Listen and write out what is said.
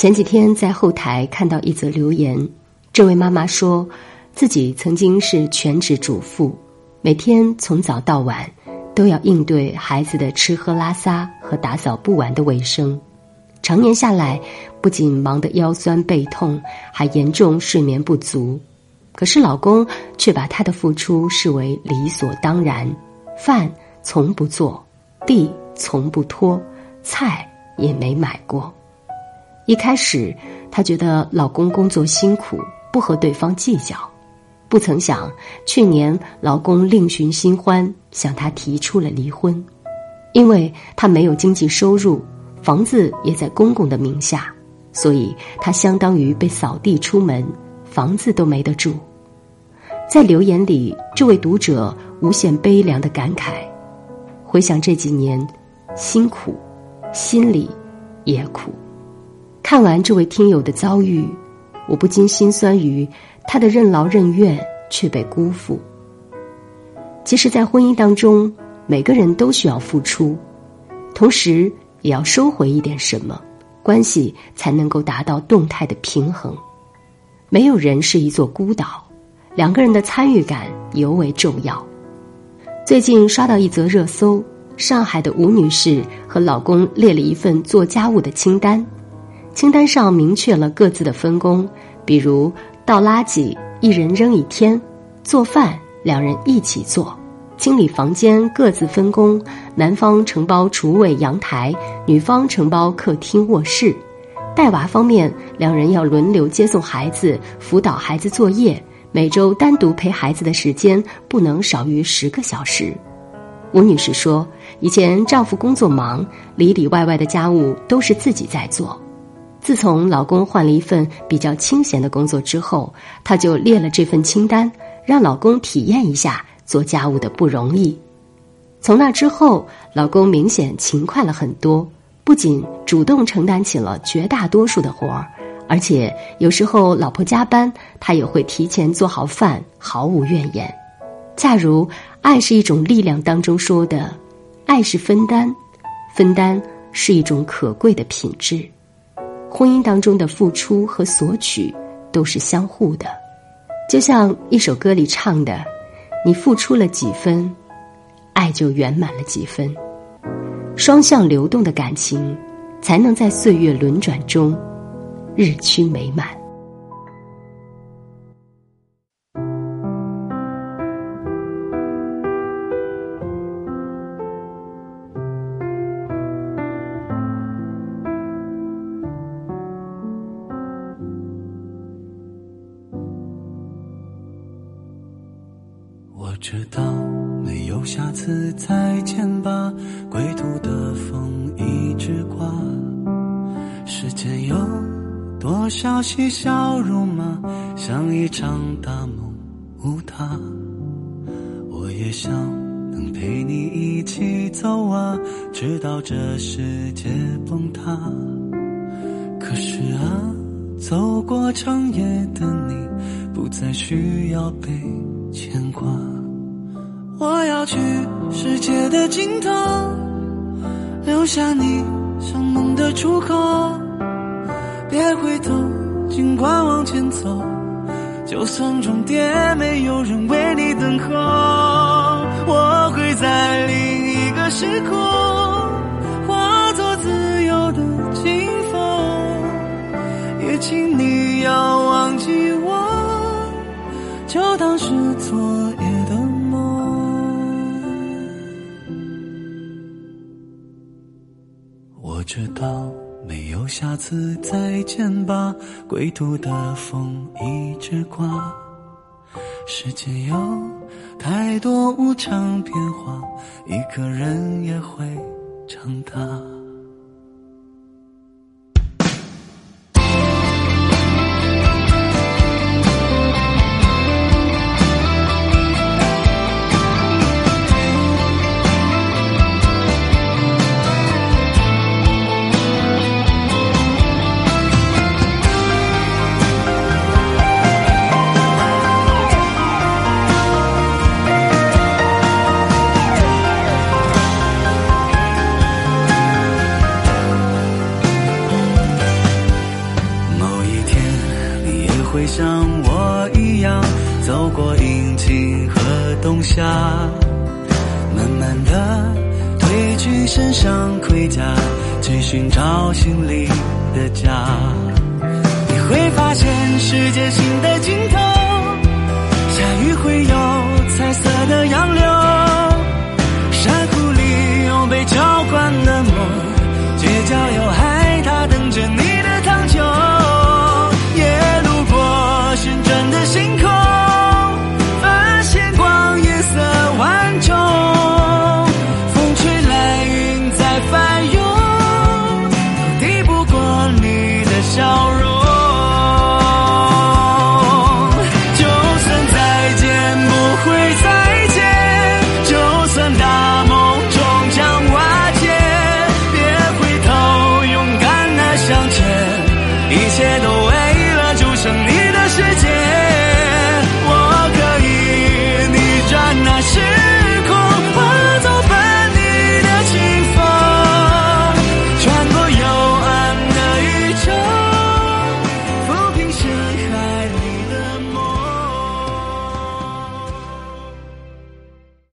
前几天在后台看到一则留言，这位妈妈说，自己曾经是全职主妇，每天从早到晚都要应对孩子的吃喝拉撒和打扫不完的卫生，常年下来不仅忙得腰酸背痛，还严重睡眠不足。可是老公却把她的付出视为理所当然，饭从不做，地从不拖，菜也没买过。一开始，她觉得老公工作辛苦，不和对方计较。不曾想，去年老公另寻新欢，向她提出了离婚。因为她没有经济收入，房子也在公公的名下，所以她相当于被扫地出门，房子都没得住。在留言里，这位读者无限悲凉的感慨：回想这几年，辛苦，心里也苦。看完这位听友的遭遇，我不禁心酸于他的任劳任怨却被辜负。其实，在婚姻当中，每个人都需要付出，同时也要收回一点什么，关系才能够达到动态的平衡。没有人是一座孤岛，两个人的参与感尤为重要。最近刷到一则热搜：上海的吴女士和老公列了一份做家务的清单。清单上明确了各自的分工，比如倒垃圾一人扔一天，做饭两人一起做，清理房间各自分工，男方承包厨卫阳台，女方承包客厅卧室。带娃方面，两人要轮流接送孩子，辅导孩子作业，每周单独陪孩子的时间不能少于十个小时。吴女士说，以前丈夫工作忙，里里外外的家务都是自己在做。自从老公换了一份比较清闲的工作之后，她就列了这份清单，让老公体验一下做家务的不容易。从那之后，老公明显勤快了很多，不仅主动承担起了绝大多数的活儿，而且有时候老婆加班，他也会提前做好饭，毫无怨言。恰如《爱是一种力量》当中说的：“爱是分担，分担是一种可贵的品质。”婚姻当中的付出和索取都是相互的，就像一首歌里唱的：“你付出了几分，爱就圆满了几分。”双向流动的感情，才能在岁月轮转中日趋美满。知道没有下次再见吧，归途的风一直刮。世间有多少嬉笑怒骂，像一场大梦无他。我也想能陪你一起走啊，直到这世界崩塌。可是啊，走过长夜的你，不再需要被牵挂。我要去世界的尽头，留下你像梦的出口。别回头，尽管往前走，就算终点没有人为你等候，我会在另一个时空，化作自由的清风。也请你要忘记我，就当是昨知道没有下次再见吧，归途的风一直刮。世间有太多无常变化，一个人也会长大。冬夏，慢慢的褪去身上盔甲，去寻找心里的家。你会发现世界新的尽